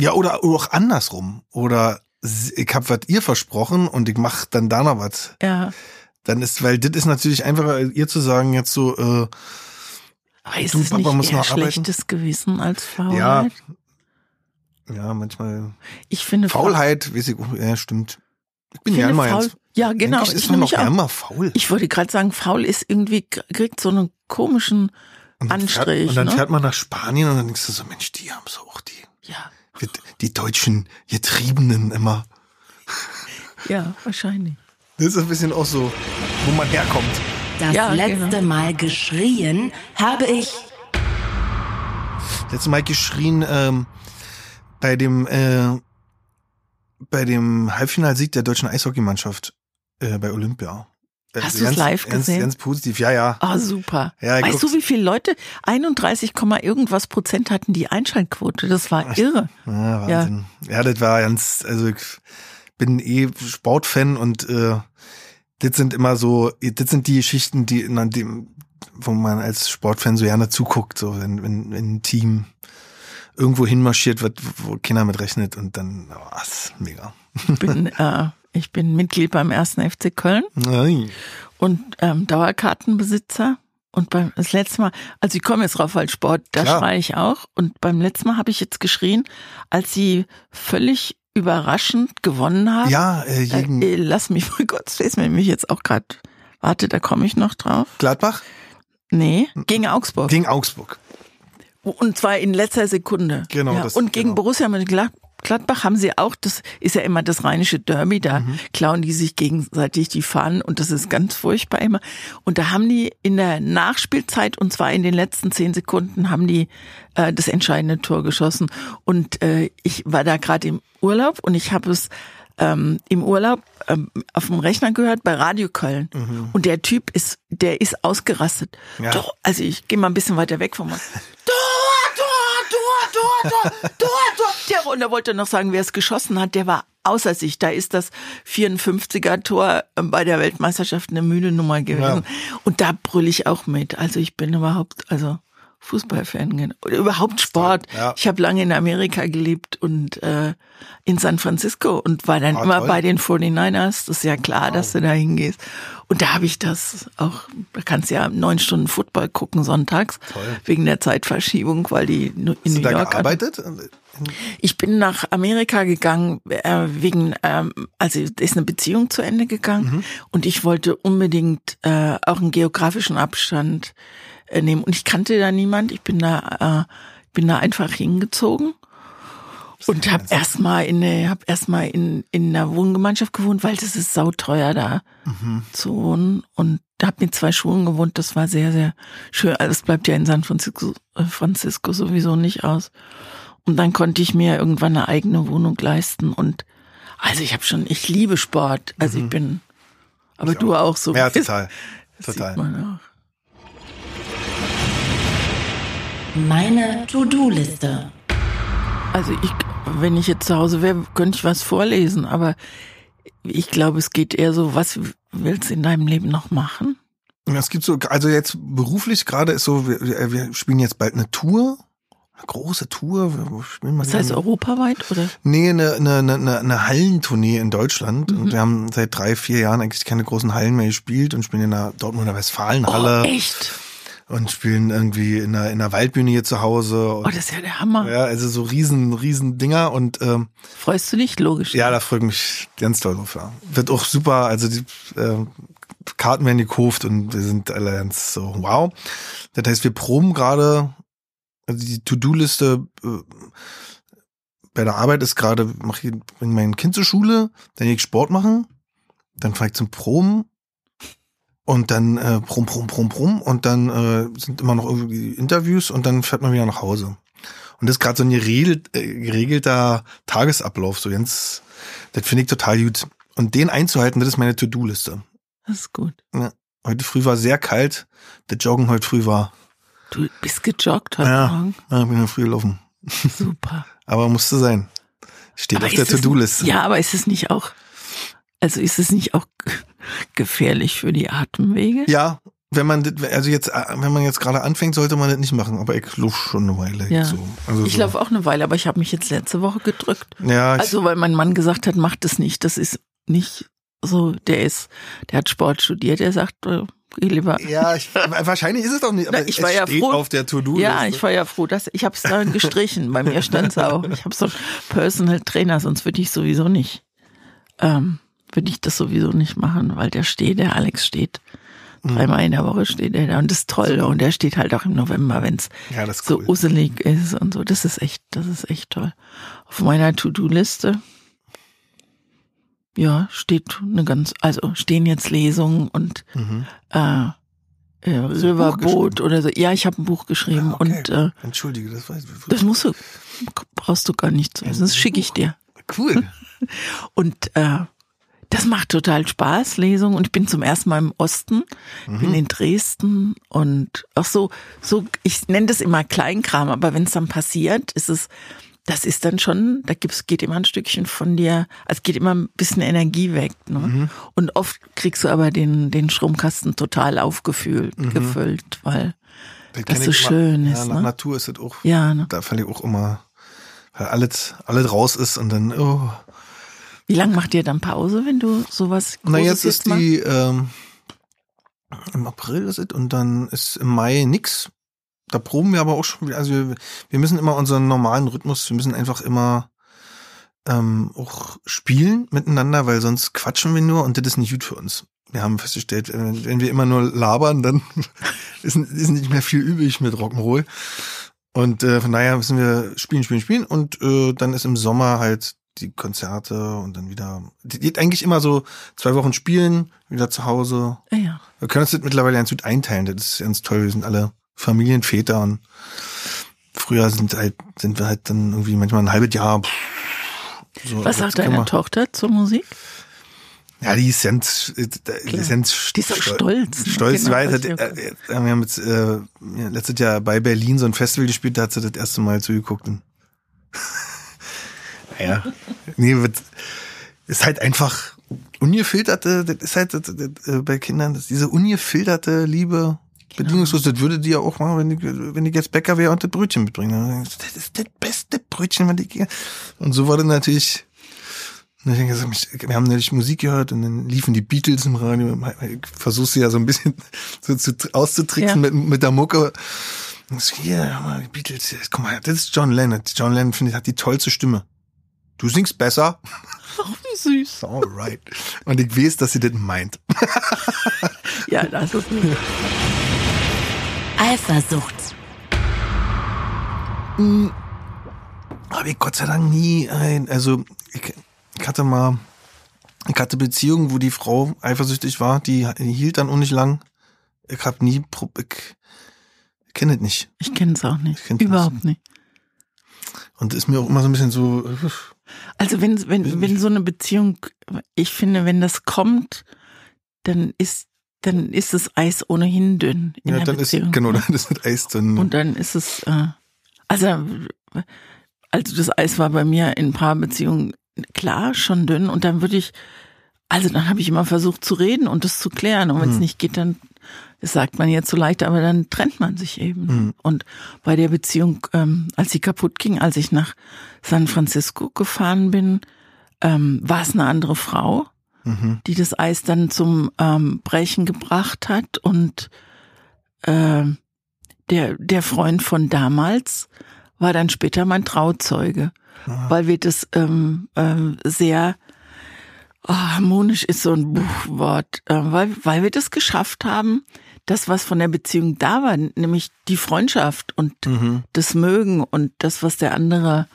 ja, oder auch andersrum. Oder ich hab was ihr versprochen und ich mach dann da noch was. Ja. Dann ist, weil das ist natürlich einfacher, ihr zu sagen, jetzt so, äh, Aber ist Du, es Papa, nicht muss eher noch arbeiten? schlechtes Gewissen als Faulheit? ja, ja, manchmal Ich finde Faulheit, weiß ich, auch, ja, stimmt. Ich bin Ich ja immer faul, jetzt. ja, genau. Eigentlich ich ist man nämlich noch auch. immer faul. Ich wollte gerade sagen, faul ist irgendwie, kriegt so einen komischen Und dann fährt, Anstrich. und dann ne? fährt man nach Spanien und dann denkst du so, Mensch, die haben so auch die, ja, die, die deutschen Getriebenen immer. ja, wahrscheinlich. Das ist ein bisschen auch so, wo man herkommt. Das Ja, letzte genau. Mal geschrien habe ich Letztes Mal geschrien ähm, bei dem äh, bei dem Halbfinalsieg der deutschen Eishockeymannschaft äh, bei Olympia. Also Hast du's ganz- live ganz, gesehen? Ganz positiv, ja, ja. Ah, super. Ja, weißt guck's. du, wie viele Leute? 31, Komma irgendwas Prozent hatten die Einschaltquote. Das war irre. Ja, Wahnsinn. Ja. das war ganz, also ich bin eh Sportfan und äh, das sind immer so, das sind die Geschichten, die in dem, wo man als Sportfan so gerne zuguckt, so wenn, wenn, wenn ein Team irgendwo hinmarschiert wird, wo keiner mit rechnet und dann, oh, ist mega. Ich bin, äh, ich bin Mitglied beim ersten FC Köln Nein. und ähm, Dauerkartenbesitzer. Und beim das letzte Mal, also ich komme jetzt drauf als Sport, da Klar. schreie ich auch. Und beim letzten Mal habe ich jetzt geschrien, als sie völlig überraschend gewonnen haben. Ja, äh, gegen Äh, lass mich mal kurz, ist mir nämlich jetzt auch gerade. Warte, da komme ich noch drauf. Gladbach Nee, gegen Augsburg. gegen Augsburg. Und zwar in letzter Sekunde. Genau, Ja. das- und gegen genau. Borussia Mönchengladbach haben sie auch, das ist ja immer das rheinische Derby, da Mhm. klauen die sich gegenseitig die Fahnen und das ist ganz furchtbar immer. Und da haben die in der Nachspielzeit, und zwar in den letzten zehn Sekunden, haben die äh, das entscheidende Tor geschossen. Und äh, ich war da gerade im Urlaub und ich habe es ähm, im Urlaub ähm, auf dem Rechner gehört bei Radio Köln. Und der Typ ist, der ist ausgerastet. Mhm. Ja. Doch, also ich gehe mal ein bisschen weiter weg vom Tor, Tor, Tor, Tor, Tor, Tor, Tor. Der, und er wollte noch sagen, wer es geschossen hat, der war außer sich. Da ist das 54er Tor ähm, bei der Weltmeisterschaft eine müde Nummer gewesen. Und da brülle ich auch mit. Also ich bin überhaupt, also Fußballfan gen- oder überhaupt Sport. Ja. Ich habe lange in Amerika gelebt und äh, in San Francisco und war dann Ah, immer toll. bei den 49ers. Das ist ja klar, dass du da hingehst. Und da habe ich das auch, da kannst ja neun Stunden Football gucken sonntags Toll. wegen der Zeitverschiebung, weil die in Hast New du da York gearbeitet? ich bin nach Amerika gegangen äh, wegen, ähm, also ist eine Beziehung zu Ende gegangen und ich wollte unbedingt äh, auch einen geografischen Abstand nehmen und ich kannte da niemand. Ich bin da, äh, bin da einfach hingezogen und habe erstmal in eine, hab erstmal in in einer Wohngemeinschaft gewohnt, weil das ist sauteuer da zu wohnen und habe mit zwei Schulen gewohnt. Das war sehr sehr schön. Also es bleibt ja in San Francisco, äh, Francisco sowieso nicht aus. Und dann konnte ich mir irgendwann eine eigene Wohnung leisten und also ich habe schon, ich liebe Sport. Also ich bin, aber du auch so. Mhm. Ja, Das total. Sieht Total. Meine To-Do-Liste. Also ich, wenn ich jetzt zu Hause wäre, könnte ich was vorlesen, aber ich glaube, es geht eher so, was willst du in deinem Leben noch machen? Ja, Es gibt so, also jetzt beruflich gerade ist so, wir, wir- spielen jetzt bald eine Tour. Eine große Tour. Das heißt europaweit oder? Nee, eine, eine, eine, eine Hallentournee in Deutschland. Mhm. Und wir haben seit drei, vier Jahren eigentlich keine großen Hallen mehr gespielt und spielen in der Dortmunder Westfalenhalle Oh, echt? Und spielen irgendwie in der, in der Waldbühne hier zu Hause. Oh, das ist ja der Hammer. ja, also so riesen, riesen Dinger und ähm, Freust du dich? Logisch. ja, da freue ich mich ganz toll drauf. Ja. Wird auch super, also die äh, Karten werden gekauft und wir sind alle ganz so, wow. Das heißt, wir proben gerade, also die To-Do-Liste äh, bei der Arbeit ist gerade, mach ich, bring mein Kind zur Schule, dann gehe ich Sport machen, dann fahre ich zum Proben und dann äh, Prom, Prom, Prom, Prom und dann äh, sind immer noch irgendwie Interviews und dann fährt man wieder nach Hause. Und das ist gerade so ein geregelt, äh, geregelter Tagesablauf, so ganz, das finde ich total gut. Und den einzuhalten, das ist meine To-Do-Liste. Das ist gut. Heute früh war sehr kalt, der Joggen heute früh war, Du bist gejoggt heute Ja. Morgen. ja, bin ja früh gelaufen. Super. Aber musste sein. Steht Aber auf der To-Do-Liste. Ja, aber ist es nicht auch, also ist es nicht auch gefährlich für die Atemwege? Ja, wenn man, das- also jetzt, äh, wenn man jetzt gerade anfängt, sollte man das nicht machen. Aber ich laufe schon eine Weile. Ja. So. Also Ich so. laufe auch eine Weile, aber ich habe mich jetzt letzte Woche gedrückt. Ja, ich, Also, weil mein Mann gesagt hat, mach das nicht. Das ist nicht so, der ist, der hat Sport studiert, der sagt, äh, geh lieber. ja, ich, wahrscheinlich ist es doch nicht. Aber Na, ich war ja froh. auf der To-Do-Liste. Ja, ich war ja froh, dass ich habe es dann gestrichen. Bei mir stand es auch. Ich habe so einen Personal Trainer, sonst würde ich sowieso nicht, ähm, würde ich das sowieso nicht machen, weil der steht, der Alex steht. Mhm. Dreimal in der Woche steht er da und das ist toll. Und der steht halt auch im November, wenn es Ja, ist so cool. uselig ist und so. Das ist echt, das ist echt toll. Auf meiner To-Do-Liste, ja, steht eine ganz, also stehen jetzt Lesungen und Mhm. äh, äh, Riverboot oder so. Ja, ich habe ein Buch geschrieben Ah, okay. und äh, Entschuldige, das weiß ich. das musst du, brauchst du gar nicht zu wissen. Das schicke ich dir. Cool. Und äh, Das macht total Spaß, Lesung. Und ich bin zum ersten Mal im Osten, Mhm. bin in Dresden und auch so, so, ich nenne das immer Kleinkram, aber wenn es dann passiert, ist es, das ist dann schon, da gibt's, geht immer ein Stückchen von dir, also geht immer ein bisschen Energie weg. Ne? Mhm. Und oft kriegst du aber den, den Stromkasten total aufgefüllt, Mhm. gefüllt, weil Das das so immer. schön ja, ist, Nach ne? Natur ist das auch. ja, ne? Da falle ich auch immer, weil alles, alles raus ist und dann, oh. Wie lange macht ihr dann Pause, wenn du sowas Na, Großes jetzt ist machst? die, ähm, im April ist es und dann ist im Mai nix. Da proben wir aber auch schon wieder, also wir, wir müssen immer unseren normalen Rhythmus, wir müssen einfach immer ähm, auch spielen miteinander, weil sonst quatschen wir nur und das ist nicht gut für uns. Wir haben festgestellt, wenn wir immer nur labern, dann ist, ist nicht mehr viel übrig mit Rock'n'Roll. Und äh, von daher müssen wir spielen, spielen, spielen und äh, dann ist im Sommer halt die Konzerte und dann wieder. Die geht eigentlich immer so zwei Wochen spielen, wieder zu Hause. Ja, ja. Wir können uns das mittlerweile ganz gut einteilen. Das ist ganz toll. Wir sind alle Familienväter und früher sind halt sind wir halt dann irgendwie manchmal ein halbes Jahr. So, Was jetzt sagt deine Tochter zur Musik? Ja, die ist ganz, äh, die ist ganz Die ist stol- stolz, ne? Stolz, Genau, weiß, hat, auch- äh, äh, wir haben jetzt äh, letztes Jahr bei Berlin so ein Festival gespielt, da hat sie das erste Mal zugeguckt. Und ja, nee, wird, ist halt einfach ungefilterte, das ist halt das, das, äh, bei Kindern, das, diese ungefilterte Liebe, bedingungslos, das würde die ja auch machen, wenn die, wenn die jetzt Bäcker wäre und das Brötchen sagen sie, Das ist das beste Brötchen, was ich Und so war dann natürlich, und ich denke, wir haben nämlich Musik gehört und dann liefen die Beatles im Radio. Ich versuch sie ja so ein bisschen so zu, auszutricksen Ja. mit, mit der Mucke. Und so, hier, die Beatles, guck mal, das ist John Lennon. John Lennon, finde ich, hat die tollste Stimme. Du singst besser. Ach, wie süß. Alright. Und ich weiß, dass sie das meint. Ja, das ist lieb. Eifersucht. Habe ich Gott sei Dank nie ein, also ich, ich hatte mal, ich hatte Beziehungen, wo die Frau eifersüchtig war, die, hielt dann auch nicht lang. Ich habe nie, ich, ich kenne das nicht. Ich kenne es auch nicht. Ich kenn's nicht. Überhaupt nicht. Und ist mir auch immer so ein bisschen so, Also wenn, wenn, wenn so eine Beziehung, ich finde, wenn das kommt, dann ist, dann ist das Eis ohnehin dünn in ja, der dann ist, Beziehung. genau, dann ist das Eis dann. Und dann ist es, äh, also, also das Eis war bei mir in Paarbeziehungen klar schon dünn und dann würde ich, also dann habe ich immer versucht zu reden und das zu klären und wenn es Hm. nicht geht, dann, das sagt man jetzt so leicht, aber dann trennt man sich eben. Hm. Und bei der Beziehung, ähm, als sie kaputt ging, als ich nach San Francisco gefahren bin, ähm, war es eine andere Frau, mhm. die das Eis dann zum ähm, Brechen gebracht hat und ähm, der, der Freund von damals war dann später mein Trauzeuge, Ah. weil wir das ähm, ähm, sehr oh, harmonisch ist so ein Buchwort, äh, weil, weil wir das geschafft haben, das, was von der Beziehung da war, nämlich die Freundschaft und Mhm. das Mögen und das, was der andere,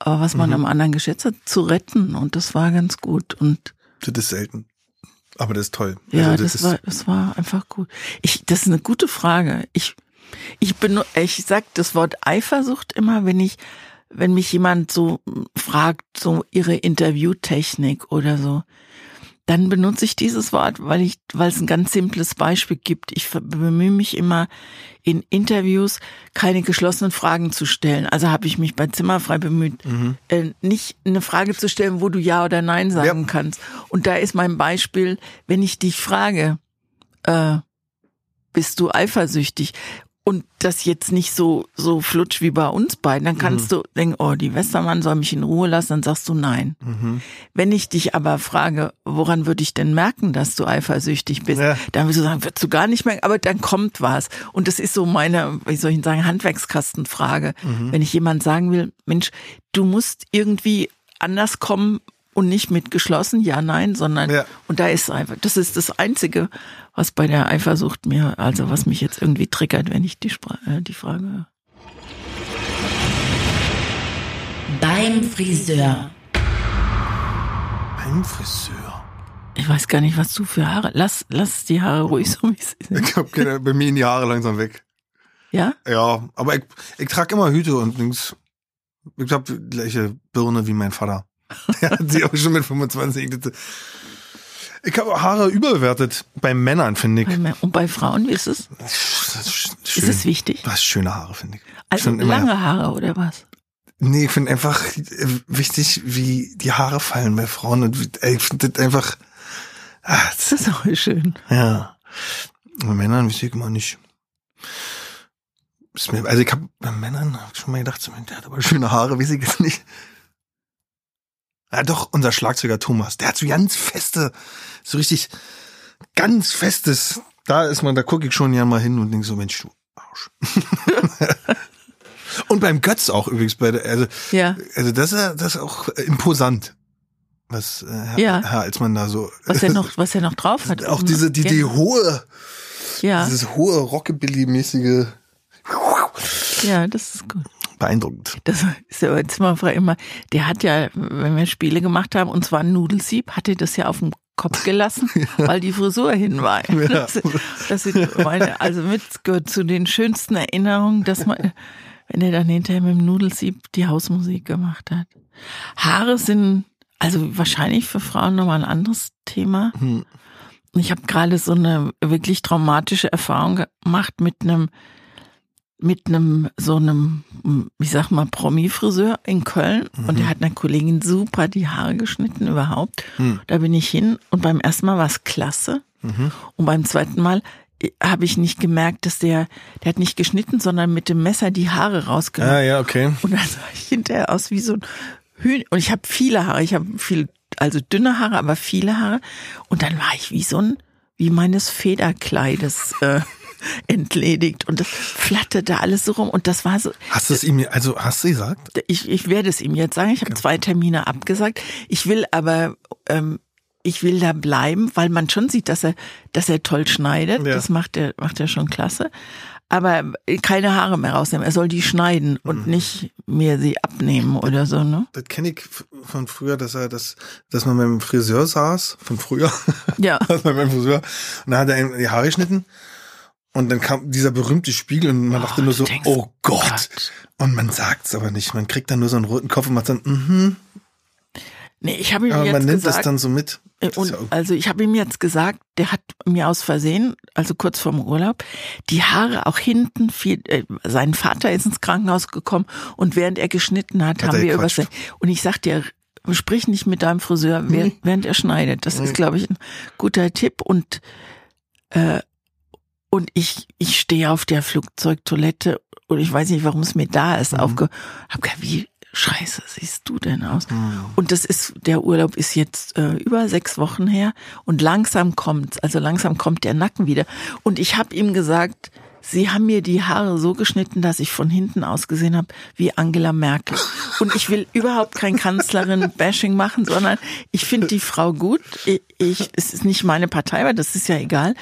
äh, was man Mhm. am anderen geschätzt hat, zu retten. Und das war ganz gut. Und Das ist selten. Aber das ist toll. ja, Also das, war, das war einfach gut. Ich, das ist eine gute Frage. Ich, ich bin, ich sag das Wort Eifersucht immer, wenn ich, wenn mich jemand so fragt, so ihre Interviewtechnik oder so, dann benutze ich dieses Wort, weil ich, weil es ein ganz simples Beispiel gibt. Ich bemühe mich immer in Interviews keine geschlossenen Fragen zu stellen. Also habe ich mich bei Zimmerfrei bemüht, äh, nicht eine Frage zu stellen, wo du ja oder nein sagen Ja. kannst. Und da ist mein Beispiel, wenn ich dich frage, äh, bist du eifersüchtig? Und das jetzt nicht so, so flutsch wie bei uns beiden, dann kannst du denken, oh, die Westermann soll mich in Ruhe lassen, dann sagst du nein. Mhm. Wenn ich dich aber frage, woran würde ich denn merken, dass du eifersüchtig bist, Ja. dann würdest du sagen, würdest du gar nicht merken, aber dann kommt was. Und das ist so meine, wie soll ich sagen, Handwerkskastenfrage. Mhm. Wenn ich jemand sagen will, Mensch, du musst irgendwie anders kommen und nicht mit geschlossen, ja, nein, sondern, Ja. und da ist einfach, das ist das Einzige, was bei der Eifersucht mir, also was mich jetzt irgendwie triggert, wenn ich die, Spra äh, die Frage höre. Beim Friseur. Ein Friseur. Ich weiß gar nicht, was du für Haare, lass, lass die Haare ruhig so, wie sie sind. Ich hab keine, bei mir in die Haare langsam weg. Ja? Ja, aber ich, ich trage immer Hüte und links. Ich habe die gleiche Birne wie mein Vater. Der hat sie auch schon mit 25. Ich habe Haare überbewertet. Bei Männern, finde ich. Und bei Frauen, wie ist es? Das ist, es wichtig? Du hast schöne Haare, finde ich. Also immer, lange Haare oder was? Nee, ich finde einfach äh, wichtig, wie die Haare fallen bei Frauen. Und ich finde das einfach. Ah, das, Das ist auch schön. ja. Bei Männern weiß ich immer nicht. Mir, also ich habe bei Männern hab ich schon mal gedacht, der hat aber schöne Haare, weiß ich jetzt nicht. Ja, doch, unser Schlagzeuger Thomas, der hat so ganz feste, so richtig ganz festes. Da ist man, da gucke ich schon ja mal hin und denke so, Mensch, du Arsch. und beim Götz auch übrigens, bei der, also, Ja. also das ist, das ist auch imposant. Was, äh, Ja. Herr, als man da so. Was er noch, was er noch drauf hat. auch diese, die, die hohe, ja, dieses hohe Rockabilly-mäßige, ja, das ist gut. Beeindruckend. Das ist ja jetzt mal frei immer. Der hat ja, wenn wir Spiele gemacht haben, und zwar Nudelsieb, hat er das ja auf dem Kopf gelassen, weil die Frisur hin war. Das, das sind meine, also mit gehört zu den schönsten Erinnerungen, dass man, wenn er dann hinterher mit dem Nudelsieb die Hausmusik gemacht hat. Haare sind also wahrscheinlich für Frauen nochmal ein anderes Thema. Hm. Ich habe gerade so eine wirklich traumatische Erfahrung gemacht mit einem mit einem so einem, ich sag mal, Promi-Friseur in Köln und der hat einer Kollegin super die Haare geschnitten überhaupt. Hm. Da bin ich hin und beim ersten Mal war es klasse und beim zweiten Mal habe ich nicht gemerkt, dass der, der hat nicht geschnitten, sondern mit dem Messer die Haare rausgenommen. Ja, ja, okay. Und dann sah ich hinterher aus wie so ein Hühn. Und ich habe viele Haare. Ich habe viel, also dünne Haare, aber viele Haare. Und dann war ich wie so ein, wie meines Federkleides äh, entledigt. Und das flatterte alles so rum. Und das war so, Hast du es ihm, also hast du gesagt? ich, ich werde es ihm jetzt sagen. Ich habe zwei Termine abgesagt. Ich will aber, ähm, ich will da bleiben, weil man schon sieht, dass er, dass er toll schneidet. Ja. Das macht er, macht er schon klasse. Aber keine Haare mehr rausnehmen. Er soll die schneiden und nicht mir sie abnehmen oder so, ne? Das kenne ich von früher, dass er das, dass man beim Friseur saß, von früher. Ja. Saß man beim Friseur. Und dann hat er die Haare geschnitten. Und dann kam dieser berühmte Spiegel und man dachte nur so, denkst, oh Gott. Gott. Und man sagt's aber nicht. Man kriegt dann nur so einen roten Kopf und macht dann, mhm. Nee, ich habe ihm Aber jetzt man nimmt gesagt, das dann so mit. Äh, Und ja also ich habe ihm jetzt gesagt, der hat mir aus Versehen, also kurz vorm Urlaub, die Haare auch hinten viel, äh, sein Vater ist ins Krankenhaus gekommen und während er geschnitten hat, Hat haben wir übersehen. Und ich sag dir, sprich nicht mit deinem Friseur, während, während er schneidet. Das ist, glaube ich, ein guter Tipp und äh, und ich ich stehe auf der Flugzeugtoilette und ich weiß nicht, warum es mir da ist. Aufge hab gedacht, wie scheiße siehst du denn aus? Und das ist, der Urlaub ist jetzt äh, über sechs Wochen her und langsam kommt's, also langsam kommt der Nacken wieder. Und ich habe ihm gesagt, Sie haben mir die Haare so geschnitten, dass ich von hinten ausgesehen habe wie Angela Merkel. Und ich will überhaupt kein Kanzlerin-Bashing machen, sondern ich finde die Frau gut. Ich, ich, es ist nicht meine Partei, aber das ist ja egal.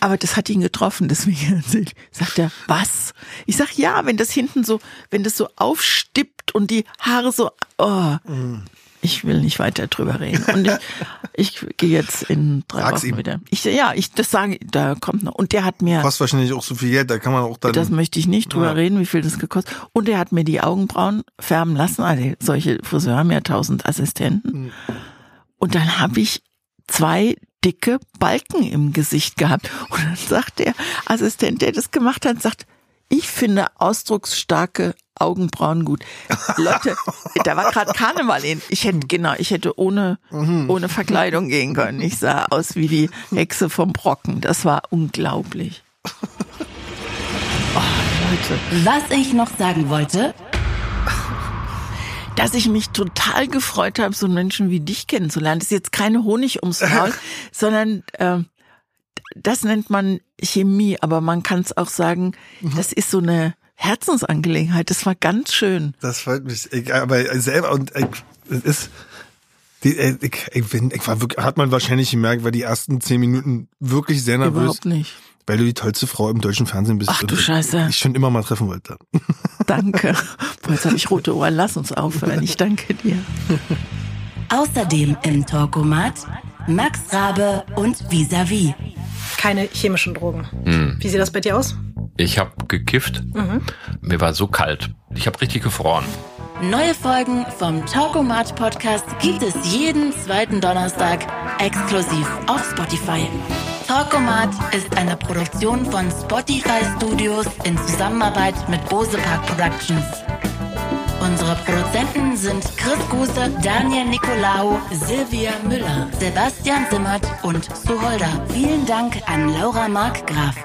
Aber das hat ihn getroffen, deswegen. Sagt er, was? Ich sag ja, wenn das hinten so, wenn das so aufstippt und die Haare so, oh, ich will nicht weiter drüber reden. Und ich, ich gehe jetzt in drei Sag's Wochen ihm. wieder. Ich, ja, ich, das sage, da kommt noch. Und der hat mir, Kostet wahrscheinlich auch so viel Geld, da kann man auch dann. das möchte ich nicht drüber Ja. reden, wie viel das gekostet. Und er hat mir die Augenbrauen färben lassen. Also solche Friseure haben ja tausend Assistenten. Und dann habe ich zwei dicke Balken im Gesicht gehabt. Und dann sagt der Assistent, der das gemacht hat, sagt, ich finde ausdrucksstarke Augenbrauen gut. Leute, da war gerade Karneval in. Ich hätte, genau, ich hätte ohne, ohne Verkleidung gehen können. Ich sah aus wie die Hexe vom Brocken. Das war unglaublich. Oh, Leute. Was ich noch sagen wollte, dass ich mich total gefreut habe, so einen Menschen wie dich kennenzulernen. Das ist jetzt keine Honig ums Maul, sondern ähm, das nennt man Chemie, aber man kann es auch sagen, das ist so eine Herzensangelegenheit. Das war ganz schön. Das freut mich. Ich, aber selber und es ist. Die, äh, ich, ich, ich war wirklich, hat man wahrscheinlich gemerkt, weil die ersten zehn Minuten wirklich sehr nervös, Überhaupt nicht. Weil du die tollste Frau im deutschen Fernsehen bist. Ach du Scheiße. Ich schon immer mal treffen wollte. Danke. Boah, jetzt habe ich rote Ohren. Lass uns aufhören. Ich danke dir. außerdem im Talkomat Max Rabe und Visavi. Keine chemischen Drogen. Hm. Wie sieht das bei dir aus? Ich habe gekifft. Mir war so kalt. Ich habe richtig gefroren. Neue Folgen vom Talkomat Podcast gibt es jeden zweiten Donnerstag exklusiv auf Spotify. Talkomat ist eine Produktion von Spotify Studios in Zusammenarbeit mit Bose Park Productions. Unsere Produzenten sind Chris Guse, Daniel Nicolaou, Silvia Müller, Sebastian Simmert und Suholder. Vielen Dank an Laura Markgraf.